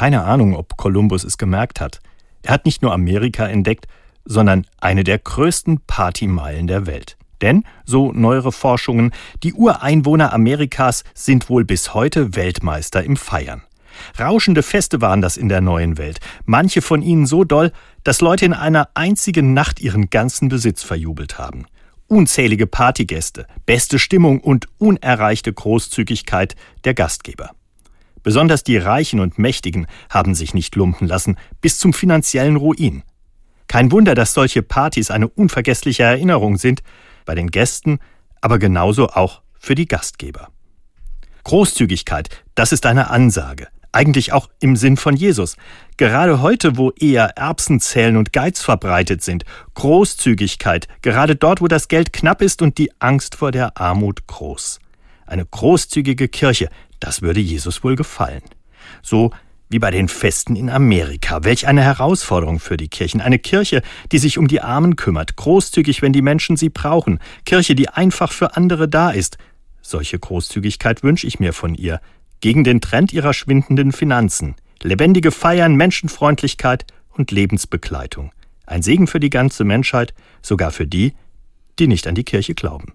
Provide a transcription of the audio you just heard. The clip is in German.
Keine Ahnung, ob Kolumbus es gemerkt hat. Er hat nicht nur Amerika entdeckt, sondern eine der größten Partymeilen der Welt. Denn, so neuere Forschungen, die Ureinwohner Amerikas sind wohl bis heute Weltmeister im Feiern. Rauschende Feste waren das in der neuen Welt, manche von ihnen so doll, dass Leute in einer einzigen Nacht ihren ganzen Besitz verjubelt haben. Unzählige Partygäste, beste Stimmung und unerreichte Großzügigkeit der Gastgeber. Besonders die Reichen und Mächtigen haben sich nicht lumpen lassen, bis zum finanziellen Ruin. Kein Wunder, dass solche Partys eine unvergessliche Erinnerung sind, bei den Gästen, aber genauso auch für die Gastgeber. Großzügigkeit, das ist eine Ansage, eigentlich auch im Sinn von Jesus. Gerade heute, wo eher Erbsenzählen und Geiz verbreitet sind, Großzügigkeit, gerade dort, wo das Geld knapp ist und die Angst vor der Armut groß. Eine großzügige Kirche, das würde Jesus wohl gefallen. So wie bei den Festen in Amerika. Welch eine Herausforderung für die Kirchen. Eine Kirche, die sich um die Armen kümmert, großzügig, wenn die Menschen sie brauchen. Kirche, die einfach für andere da ist. Solche Großzügigkeit wünsche ich mir von ihr. Gegen den Trend ihrer schwindenden Finanzen. Lebendige Feiern, Menschenfreundlichkeit und Lebensbegleitung. Ein Segen für die ganze Menschheit, sogar für die, die nicht an die Kirche glauben.